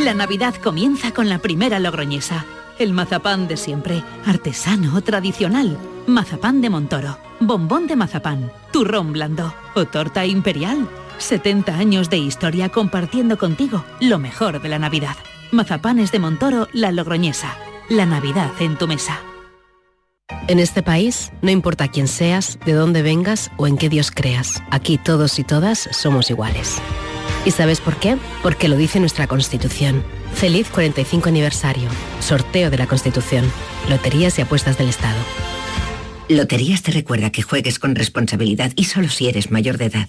La Navidad comienza con la primera logroñesa. El mazapán de siempre, artesano, tradicional. Mazapán de Montoro, bombón de mazapán, turrón blando o torta imperial. 70 años de historia compartiendo contigo lo mejor de la Navidad. Mazapanes de Montoro, la logroñesa. La Navidad en tu mesa. En este país, no importa quién seas, de dónde vengas o en qué Dios creas, aquí todos y todas somos iguales. ¿Y sabes por qué? Porque lo dice nuestra Constitución. Feliz 45 aniversario. Sorteo de la Constitución. Loterías y apuestas del Estado. Loterías te recuerda que juegues con responsabilidad y solo si eres mayor de edad.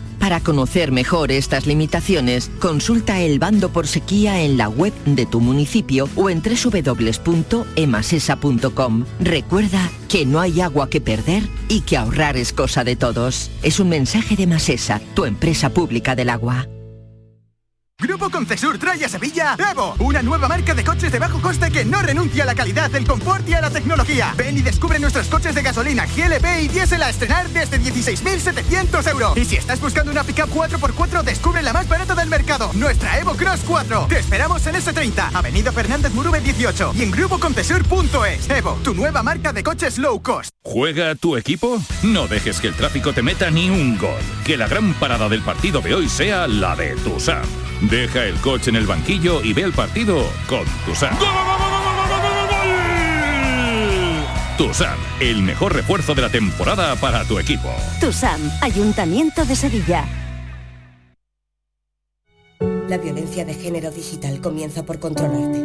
Para conocer mejor estas limitaciones, consulta el bando por sequía en la web de tu municipio o en www.emasesa.com. Recuerda que no hay agua que perder y que ahorrar es cosa de todos. Es un mensaje de Masesa, tu empresa pública del agua. Grupo Concesur trae a Sevilla Evo, una nueva marca de coches de bajo coste que no renuncia a la calidad, el confort y a la tecnología. Ven y descubre nuestros coches de gasolina GLP y diésel a estrenar desde 16.700 euros. Y si estás buscando una pickup 4x4, descubre la más barata del mercado, nuestra Evo Cross 4. Te esperamos en S30, Avenida Fernández Murube 18 y en grupoconcesur.es. Evo, tu nueva marca de coches low cost. ¿Juega tu equipo? No dejes que el tráfico te meta ni un gol. Que la gran parada del partido de hoy sea la de Tusam. Deja el coche en el banquillo y ve el partido con Tusam. Tusam, el mejor refuerzo de la temporada para tu equipo. TUSAM, Ayuntamiento de Sevilla. La violencia de género digital comienza por controlarte.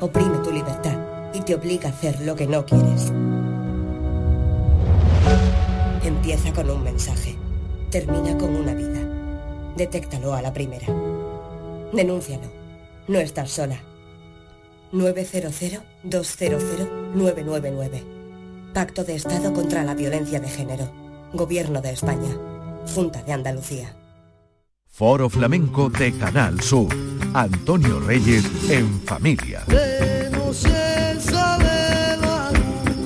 Oprime tu libertad y te obliga a hacer lo que no quieres. Empieza con un mensaje. Termina con una vida. Detéctalo a la primera. Denúncialo. No estás sola. 900-200-999. Pacto de Estado contra la Violencia de Género. Gobierno de España. Junta de Andalucía. Foro Flamenco de Canal Sur. Antonio Reyes en familia.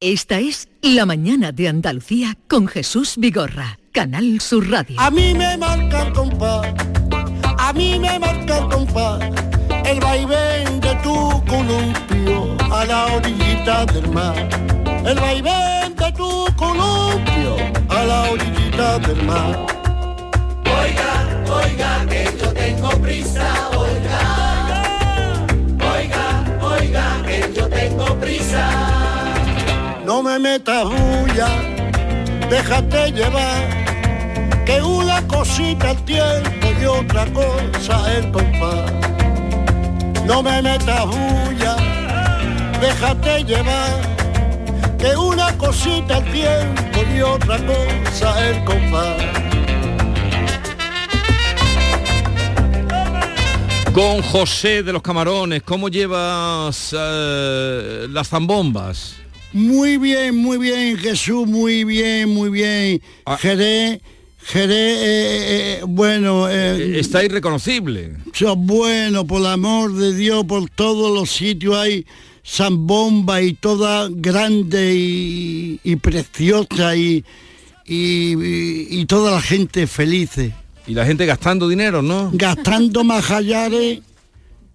Esta es La Mañana de Andalucía con Jesús Vigorra, Canal Sur Radio. A mí me marca el compás, a mí me marca el compás, el vaivén de tu columpio a la orillita del mar. El vaivén de tu columpio a la orillita del mar. Oiga, oiga, que yo tengo prisa, oiga. Oiga, oiga, que yo tengo prisa. No me metas bulla, déjate llevar, que una cosita el tiempo y otra cosa el compás. No me metas bulla, déjate llevar, que una cosita el tiempo y otra cosa el compás. Con José de los Camarones, ¿cómo llevas eh, las zambombas? Muy bien, muy bien, Jesús, muy bien, muy bien. Jerez, Jerez, eh, eh, bueno... Eh, Está irreconocible. bueno, por el amor de Dios, por todos los sitios hay zambomba y toda grande y, y preciosa y, y, y toda la gente feliz. Y la gente gastando dinero, ¿no? Gastando majayares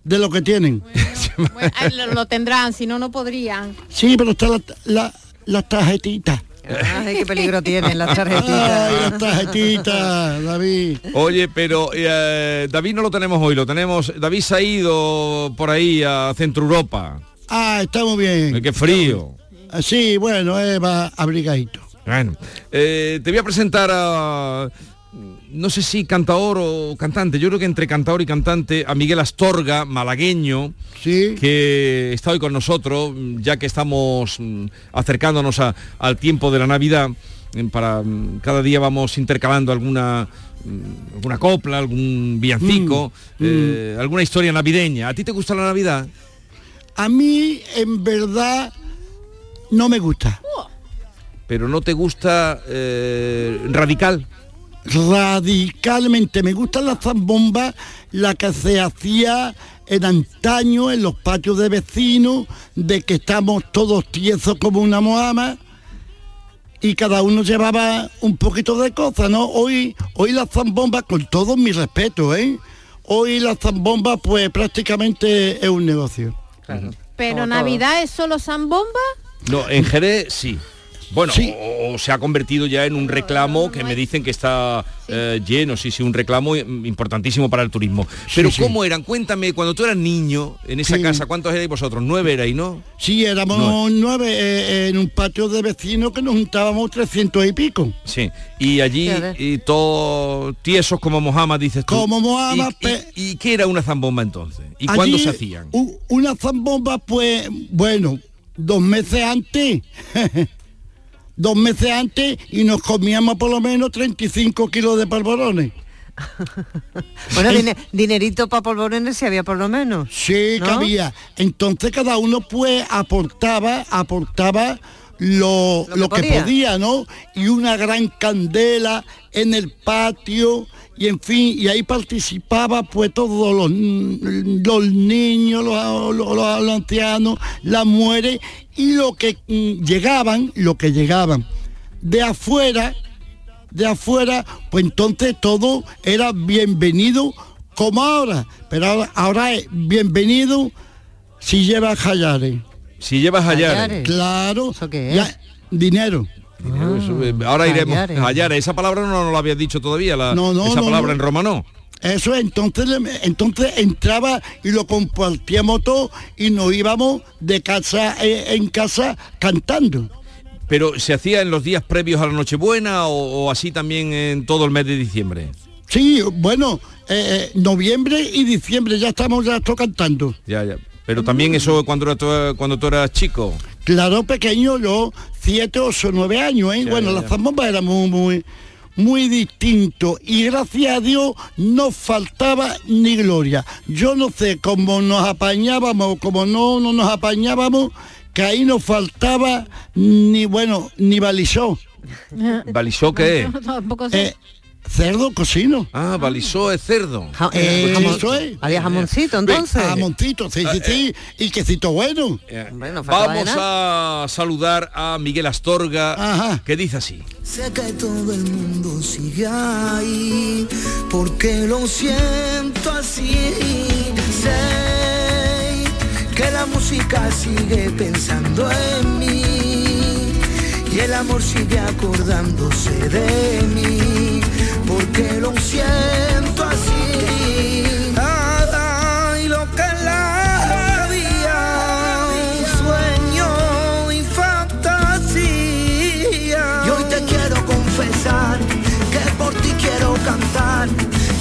de lo que tienen. Bueno, lo, lo tendrán, si no, no podrían. Sí, pero está la, la, la tarjetita. Ay, qué peligro tienen las tarjetitas. Ay, las tarjetitas, David. Oye, pero eh, David no lo tenemos hoy, lo tenemos. David se ha ido por ahí a Centro Europa. Ah, está muy bien. Qué frío. Ah, Sí, bueno, eh, va abrigadito. Bueno, eh, te voy a presentar a no sé si cantador o cantante, yo creo que entre cantador y cantante, a Miguel Astorga, malagueño, que está hoy con nosotros, ya que estamos mm, acercándonos a- al tiempo de la Navidad, mm, para mm, cada día vamos intercalando alguna alguna copla, algún villancico, Mm, eh, alguna historia navideña. ¿A ti te gusta la Navidad? A mí, en verdad, no me gusta. Pero no te gusta eh, radical. Radicalmente. Me gustan las zambombas, la que se hacía en antaño en los patios de vecinos, de que estamos todos tiesos como una moama y cada uno llevaba un poquito de cosas, ¿no? Hoy, hoy las zambombas, con todo mi respeto, ¿eh? Hoy las zambombas, pues prácticamente es un negocio. Pero Navidad es solo zambomba. No, en Jerez sí. Bueno, Sí. o, o se ha convertido ya en un reclamo que me dicen que está eh, lleno, sí, sí, un reclamo importantísimo para el turismo. Pero sí. ¿cómo eran? Cuéntame, cuando tú eras niño en esa Sí. casa, ¿cuántos erais vosotros? Nueve erais, ¿no? Sí, éramos nueve eh, en un patio de vecinos que nos juntábamos 300 y pico. Sí. Y allí, y todos tiesos como Mohamed, dices tú. Como Mohamed, ¿Y, y- y qué era una zambomba entonces? ¿Y Allí, cuándo se hacían? u- Una zambomba, pues, bueno, dos meses antes. dos meses antes y nos comíamos por lo menos 35 kilos de polvorones. Bueno, dine- dinerito para polvorones si había por lo menos. Sí, ¿no? que había. Entonces cada uno pues aportaba, aportaba lo, Lo que lo que podía. podía, ¿no? Y una gran candela en el patio y en fin, y ahí participaba pues todos los, los niños, los, los- los ancianos, las mujeres y lo que mm, llegaban, lo que llegaban de afuera, de afuera, pues entonces todo era bienvenido como ahora, pero ahora, ahora es bienvenido si lleva jayares. Si llevas hallares. Claro. qué ya, dinero. Eso, eh, Ahora iremos hallares. a hallares. Esa palabra no nos la habías dicho todavía, la- No, no, esa no, palabra no. en romano. Eso entonces entonces entraba y lo compartíamos todo y nos íbamos de casa eh, en casa cantando. Pero se hacía en los días previos a la Nochebuena o, o así también en todo el mes de diciembre. Sí, bueno, eh, noviembre y diciembre ya estamos ya estoy cantando. Ya, ya. Pero también eso cuando, cuando tú eras chico. Claro, pequeño, yo, siete, ocho, nueve años, ¿eh? Ya, bueno, ya, la zambomba era muy, muy, muy distinto. Y gracias a Dios no faltaba ni gloria. Yo no sé cómo nos apañábamos, como no, no nos apañábamos, que ahí no faltaba ni, bueno, ni balizó. ¿Balisó qué? Tampoco sé. Cerdo cocino. Ah, balisó es cerdo. Ja- Eh, jamón- eso es. Había jamoncito entonces. Jamoncito, sí, sí, sí. Y quesito bueno. faltaba Vamos a saludar a Miguel Astorga, que dice así. Sé que todo el mundo sigue ahí, porque lo siento así. Sé que la música sigue pensando en mí y el amor sigue acordándose de mí, porque lo siento así. Ay, lo que la vida, un sueño y fantasía. Y hoy te quiero confesar que por ti quiero cantar.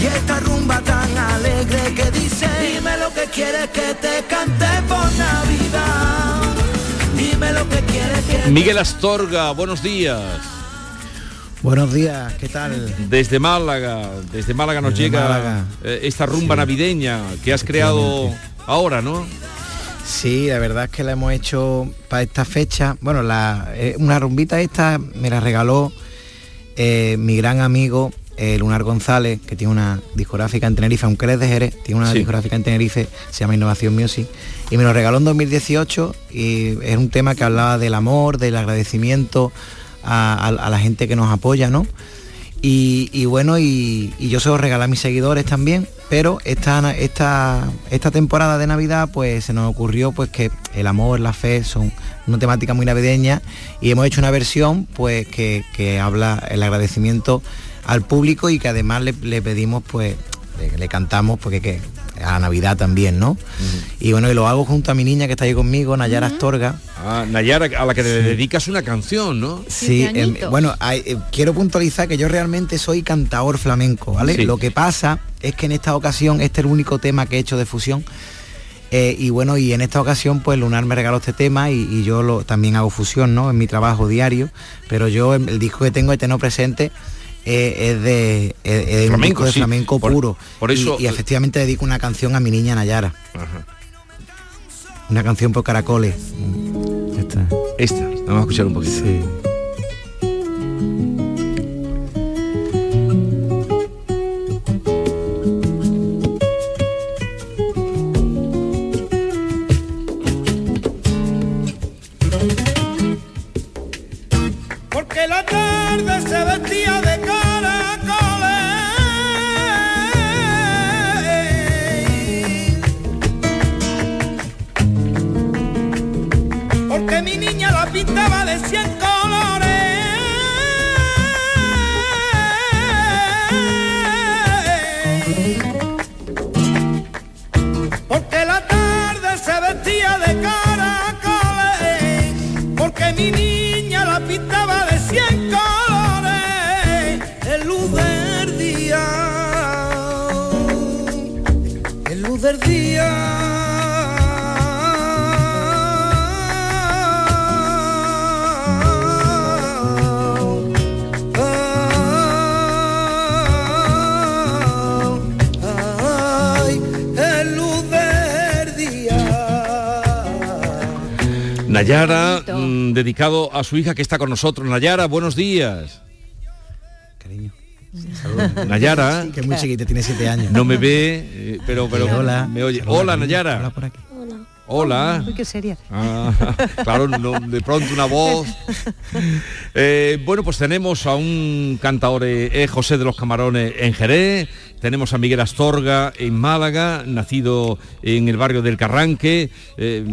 Y esta rumba tan alegre que dice, dime lo que quieres que te cante por Navidad. Dime lo que quieres que Miguel Astorga, buenos días. Buenos días, ¿qué tal? Desde Málaga, desde Málaga nos Desde llega Málaga. eh, esta rumba navideña que has creado ahora, ¿no? Sí, la verdad es que la hemos hecho para esta fecha. Bueno, la, eh, una rumbita esta me la regaló eh, mi gran amigo eh, Lunar González, que tiene una discográfica en Tenerife, aunque él es de Jerez, tiene una Sí. discográfica en Tenerife, se llama Innovación Music, y me lo regaló en 2018 y es un tema que hablaba del amor, del agradecimiento a, la gente que nos apoya, ¿no? Y, bueno, y, yo se lo regalé a mis seguidores también, pero esta, esta, esta temporada de Navidad pues se nos ocurrió pues que el amor, la fe son una temática muy navideña y hemos hecho una versión pues que, habla el agradecimiento al público y que además le, le pedimos pues, le, le cantamos porque que a Navidad también, ¿no? Y bueno, y lo hago junto a mi niña que está ahí conmigo, Nayara Astorga. Ah, Nayara, a la que le dedicas una canción, ¿no? Sí, em, bueno, hay- eh, quiero puntualizar que yo realmente soy cantador flamenco, ¿vale? Sí. Lo que pasa es que en esta ocasión este es el único tema que he hecho de fusión. eh, y bueno, y en esta ocasión pues Lunar me regaló este tema y, y yo lo, también hago fusión, ¿no? En mi trabajo diario. Pero yo el, el disco que tengo de Tenor Presente eh, es de, es- es un Flamenco, disco de sí. flamenco Por- puro. por Y- eso- y, efectivamente dedico una canción a mi niña Nayara. Una canción por caracoles. Esta. Esta, vamos a escuchar un poquito. Nayara, mm, dedicado a su hija que está con nosotros. Nayara, buenos días. Nayara. Que es muy chiquita, tiene siete años. No me ve, eh, pero, pero Hola. me oye. Hola, cariño. Nayara. Hola por aquí. Hola. Uy, qué seria. Ah, claro, no, de pronto una voz. Eh, bueno, pues tenemos a un cantador, eh, eh, José de los Camarones en Jerez, tenemos a Miguel Astorga en Málaga, nacido en el barrio del Carranque. Eh,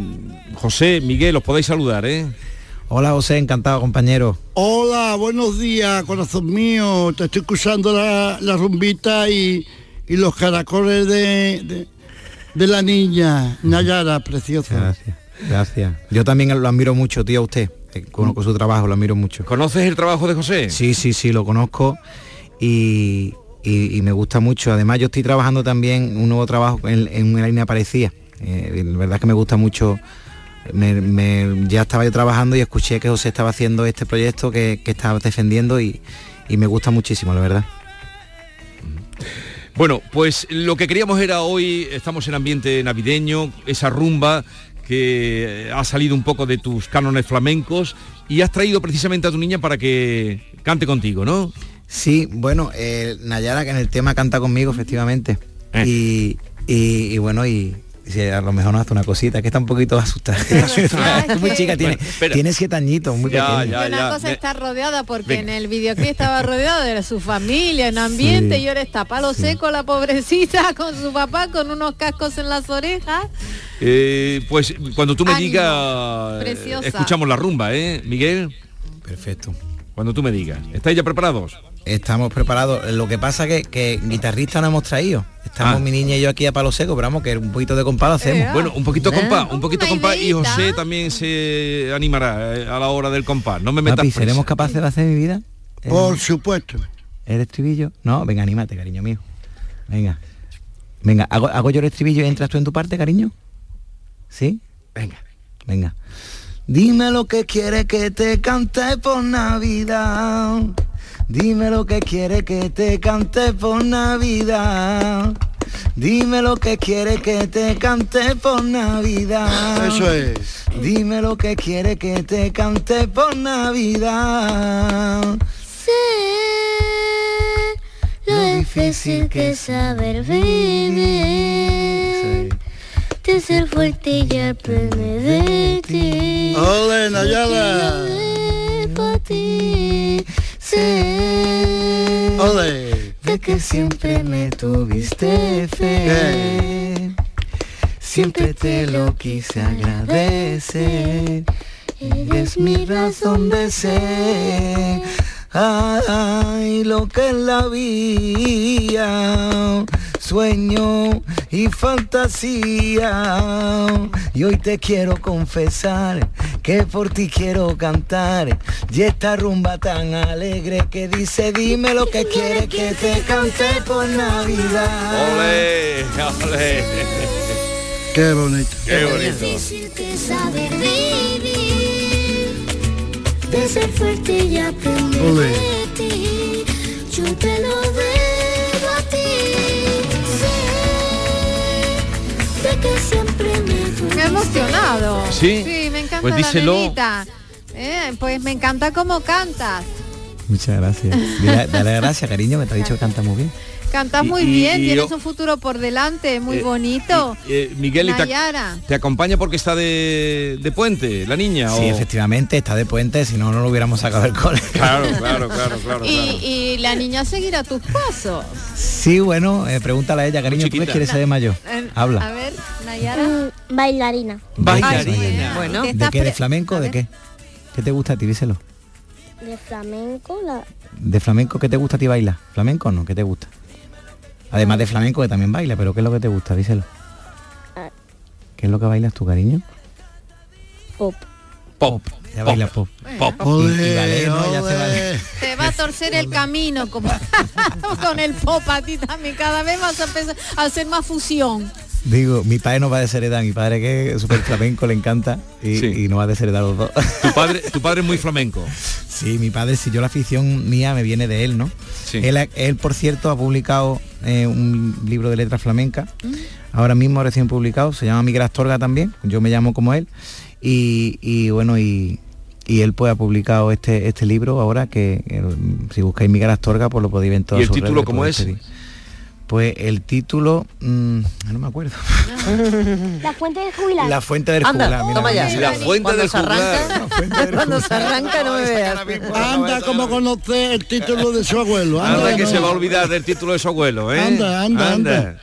José, Miguel, os podéis saludar, ¿eh? Hola José, encantado compañero. Hola, buenos días, corazón mío. Te estoy escuchando la, la rumbita y, y los caracoles de, de, de la niña, Nayara, preciosa. Gracias. Gracias. Yo también lo admiro mucho, tío, a usted. Eh, Conozco su trabajo, lo admiro mucho. ¿Conoces el trabajo de José? Sí, sí, sí, lo conozco. Y, y, me gusta mucho. Además yo estoy trabajando también un nuevo trabajo en, una línea parecida. Eh, la verdad que me gusta mucho. ya estaba yo trabajando y escuché que José estaba haciendo este proyecto que, estaba defendiendo y, me gusta muchísimo, la verdad. Bueno, pues lo que queríamos era hoy, estamos en ambiente navideño, esa rumba que ha salido un poco de tus cánones flamencos y has traído precisamente a tu niña para que cante contigo, ¿no? Sí, bueno, eh, Nayara que en el tema canta conmigo, efectivamente. Eh. Y, bueno, y, a lo mejor nos hace una cosita, que está un poquito asustada. es muy chica, tiene, tiene siete añitos, muy ya, una cosa está rodeada porque en el videoclip estaba rodeado de su familia, en ambiente, y ahora está palo seco la pobrecita con su papá con unos cascos en las orejas. Eh, pues cuando tú me digas, escuchamos la rumba, ¿eh, Miguel? Perfecto. Cuando tú me digas. ¿Estáis ya preparados? Estamos preparados. Lo que pasa que, que guitarrista no hemos traído. Estamos ah. mi niña y yo aquí a palo seco, pero vamos, que un poquito de compás lo hacemos. Bueno, un poquito de compás, un poquito compás y José también se animará eh, a la hora del compás. No me metas Papi, ¿seremos capaces de hacer mi vida? Por supuesto. ¿El estribillo? No, venga, anímate, cariño mío. Venga. Venga, ¿hago, hago yo el estribillo y entras tú en tu parte, cariño? ¿Sí? Venga. Venga. Dime lo que quiere que te cante por Navidad. Dime lo que quiere que te cante por Navidad. Dime lo que quiere que te cante por Navidad. Eso es. Dime lo que quiere que te cante por Navidad. Sé lo difícil que es saber vivir. De ser fuerte y aprender de ti. ¡Ole, Nayala! De que siempre me tuviste fe. Siempre te lo quise agradecer. es mi razón de ser. Ay, lo que es la vida sueño y fantasía. Y hoy te quiero confesar que por ti quiero cantar. Y esta rumba tan alegre que dice, dime lo que quiere que te cante por Navidad. ¡Ole! ¡Ole! Qué bonito. Qué bonito. De ser fuerte y aprender de ti. Yo te lo Me ha emocionado. Sí. Sí, me encanta pues díselo. Eh, pues me encanta cómo cantas. Muchas gracias. Dale, gracias, cariño, me te ha dicho que canta muy bien. Cantas muy bien, tienes un futuro por delante, muy eh, bonito. Eh, Miguel, te, te, acompaña porque está de, puente, la niña? Sí, efectivamente, está de puente, si no, no lo hubiéramos sacado del cole. Claro, claro, claro, claro. y, la niña seguirá tus pasos. Sí, bueno, eh, pregúntale a ella, cariño, ¿tú qué quieres ser de mayo? Habla. A ver, Nayara. Mm, bailarina. Bailarina. Bueno, ¿de qué? ¿De flamenco? ¿De qué? ¿Qué te gusta a ti? Díselo. De flamenco, la... ¿De flamenco qué te gusta a ti bailar? ¿Flamenco o no? ¿Qué te gusta? Además de flamenco que también baila, pero ¿qué es lo que te gusta? Díselo. Ah. ¿Qué es lo que bailas tu cariño? Pop. Pop. Ya baila pop. Pop. Te va a torcer el camino como con el pop a ti también. Cada vez vas a empezar a hacer más fusión. Digo, mi padre no va a desheredar, mi padre que es súper flamenco, le encanta y, no va a desheredar los dos. ¿Tu padre, tu padre es muy flamenco. Sí, mi padre, si yo la afición mía me viene de él, ¿no? Él, él, por cierto, ha publicado eh, un libro de letras flamenca, mm. ahora mismo recién publicado, se llama Miguel Astorga también, yo me llamo como él, y, bueno, y, él pues ha publicado este, este libro ahora que si buscáis Miguel Astorga pues lo podéis ver en todas ¿Y el título cómo es? Pues el título, mmm, no me acuerdo. La fuente del jubilar. La fuente del jubilar. La fuente del jubilar. Cuando se arranca no me veas. Anda como conoce el título de su abuelo. Anda, que se va a olvidar del título de su abuelo, ¿eh? Anda, anda, anda.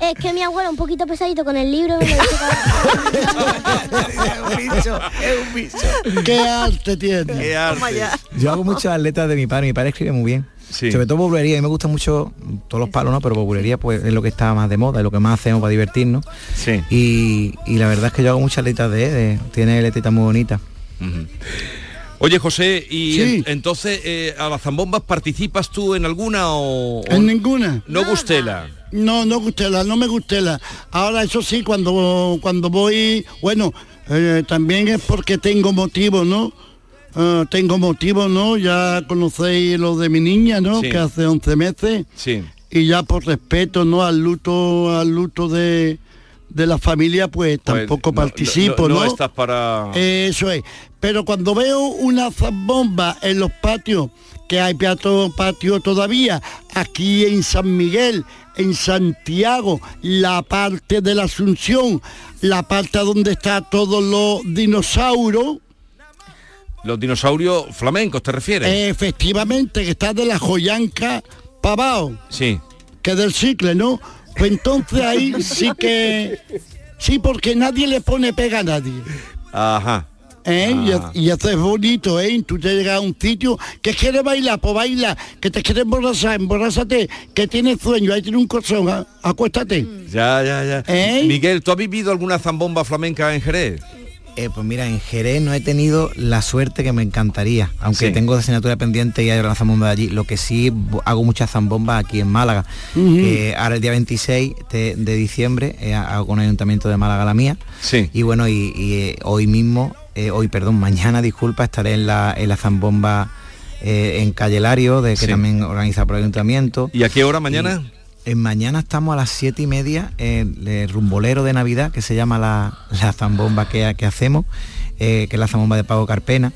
Es que mi abuelo un poquito pesadito con el libro. es un bicho, es un bicho. Qué arte tiene. Qué arte. Yo hago muchas letras de mi padre. Mi padre escribe muy bien. Sobre todo populería, a mí me gusta mucho todos los palos, ¿no? Pero populería pues es lo que está más de moda, es lo que más hacemos para divertirnos. Sí. Y, la verdad es que yo hago muchas letras de, de tiene letritas muy bonitas. Oye, José, y Sí. en- entonces eh, a las zambombas participas tú en alguna o, o En ninguna. no gustela? No, no gustela, no me gustela. Ahora eso sí, cuando cuando voy, bueno, eh, también es porque tengo motivo, ¿no? Ah, tengo motivo, ¿no? Ya conocéis lo de mi niña, ¿no? Sí. Que hace 11 meses. Sí. Y ya por respeto, ¿no? Al luto, al luto de, de la familia, pues, Pues, tampoco no- participo, no, ¿no? no estás para... Eso es. Pero cuando veo una zambomba en los patios, que hay patio, patio todavía, aquí en San Miguel, en Santiago, la parte de la Asunción, la parte donde está todos los dinosaurios, Los dinosaurios flamencos, ¿te refieres? efectivamente, que está de la Joyanca Pavao, Sí. que del cicle, ¿no? Pues entonces ahí sí que... Sí, porque nadie le pone pega a nadie. Ajá. ¿Eh? Y- Ah. Y, es bonito, ¿eh? Tú te llegas a un sitio que quieres bailar, pues baila, que te quieres emborrachar, emborrázate, que tienes sueño, ahí tienes un colchón, ¿ah? acuéstate. Ya, ya, ya. ¿Eh? Miguel, ¿tú has vivido alguna zambomba flamenca en Jerez? Eh, pues mira, en Jerez no he tenido la suerte que me encantaría, aunque Sí. tengo de asignatura pendiente y hay una zambomba de allí. Lo que sí hago muchas zambombas aquí en Málaga. Que ahora el día 26 de, de diciembre eh, hago con el Ayuntamiento de Málaga la mía. Sí. Y bueno, y, y, eh, hoy mismo, eh, hoy perdón, mañana, disculpa, estaré en la, en la zambomba eh, en Calle Lario, de que Sí. también organiza por el Ayuntamiento. ¿Y a qué hora mañana? En mañana estamos a las siete y media en el rumbolero de Navidad, que se llama la, la zambomba que, que hacemos, eh, que es la zambomba de Pago Carpena.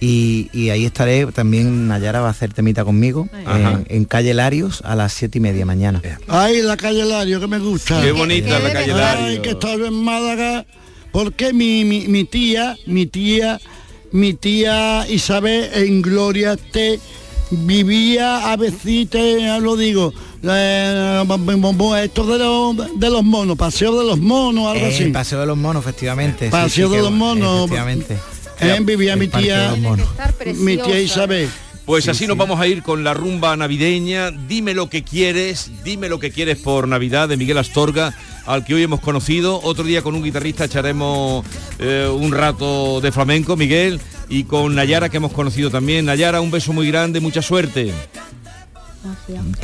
Y, y ahí estaré, también Nayara va a hacer temita conmigo, en, en calle Larios a las siete y media mañana. Ay, la calle Lario, que me gusta. Qué bonita la calle Ay, Lario. que estaba en Málaga, porque mi, mi, mi tía, mi tía, mi tía Isabel en Gloria esté vivía a veces te lo digo eh, esto de los de los monos paseo de los monos algo Eh, así El Paseo de los Monos, efectivamente. Paseo sí, de los Monos. Efectivamente. Eh, vivía mi tía mi tía Isabel Pues así nos vamos a ir con la rumba navideña. Dime lo que quieres, dime lo que quieres por Navidad de Miguel Astorga, al que hoy hemos conocido. Otro día con un guitarrista echaremos eh, un rato de flamenco, Miguel, y con Nayara que hemos conocido también. Nayara, un beso muy grande, mucha suerte.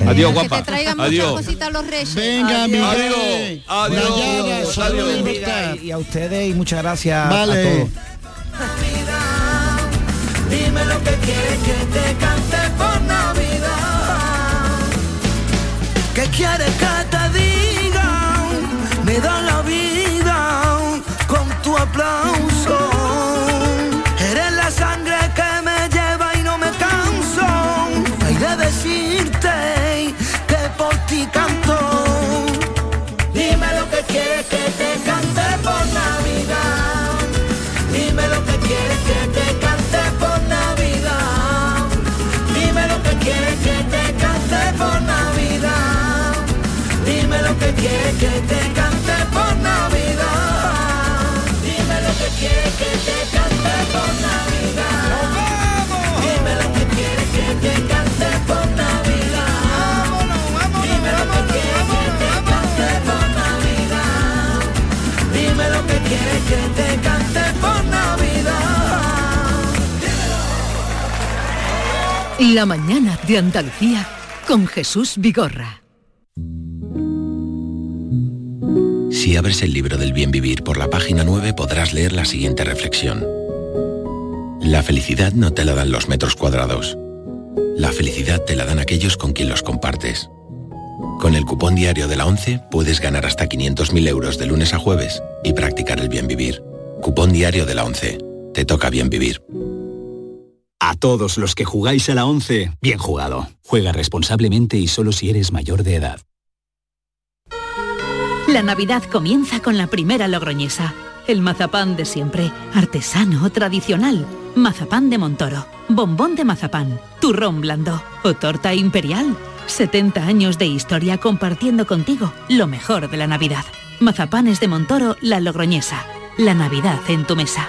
Adiós, Que guapa. te traigan muchas Adiós. cositas los reyes. Venga, Adiós. Miguel. Adiós. Nayara, salud y Mira, libertad. y a ustedes y muchas gracias Vale. a todos. Dime lo que quieres que te cante por Navidad. ¿Qué quieres que La mañana de Andalucía con Jesús Vigorra. Si abres el libro del bien vivir por la página 9 podrás leer la siguiente reflexión. La felicidad no te la dan los metros cuadrados. La felicidad te la dan aquellos con quien los compartes. Con el cupón diario de la 11 puedes ganar hasta 500.000 euros de lunes a jueves y practicar el bien vivir. Cupón diario de la 11. Te toca bien vivir. A todos los que jugáis a la 11, bien jugado. Juega responsablemente y solo si eres mayor de edad. La Navidad comienza con la primera logroñesa. El mazapán de siempre, artesano, tradicional. Mazapán de Montoro, bombón de mazapán, turrón blando o torta imperial. 70 años de historia compartiendo contigo lo mejor de la Navidad. Mazapanes de Montoro, la logroñesa. La Navidad en tu mesa.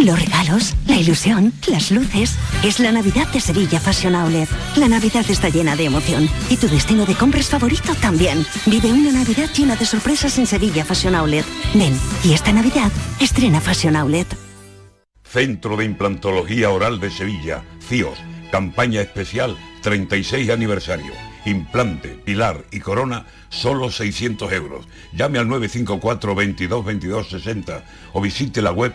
Los regalos, la ilusión, las luces. Es la Navidad de Sevilla Fashion Outlet. La Navidad está llena de emoción y tu destino de compras favorito también. Vive una Navidad llena de sorpresas en Sevilla Fashion Outlet. Ven, y esta Navidad estrena Fashion Outlet. Centro de Implantología Oral de Sevilla, CIOS, campaña especial 36 aniversario. Implante, pilar y corona, solo 600 euros. Llame al 954 22 22 60 o visite la web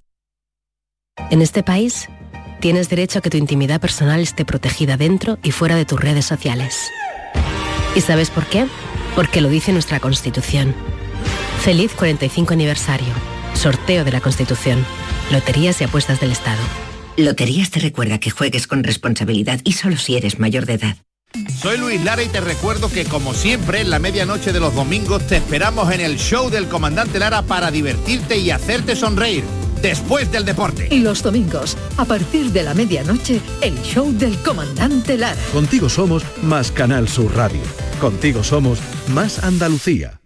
En este país, tienes derecho a que tu intimidad personal esté protegida dentro y fuera de tus redes sociales. ¿Y sabes por qué? Porque lo dice nuestra Constitución. Feliz 45 aniversario. Sorteo de la Constitución. Loterías y apuestas del Estado. Loterías te recuerda que juegues con responsabilidad y solo si eres mayor de edad. Soy Luis Lara y te recuerdo que como siempre en la medianoche de los domingos te esperamos en el show del comandante Lara para divertirte y hacerte sonreír después del deporte. Y los domingos, a partir de la medianoche, el show del comandante Lara. Contigo somos más Canal Sur Radio. Contigo somos más Andalucía.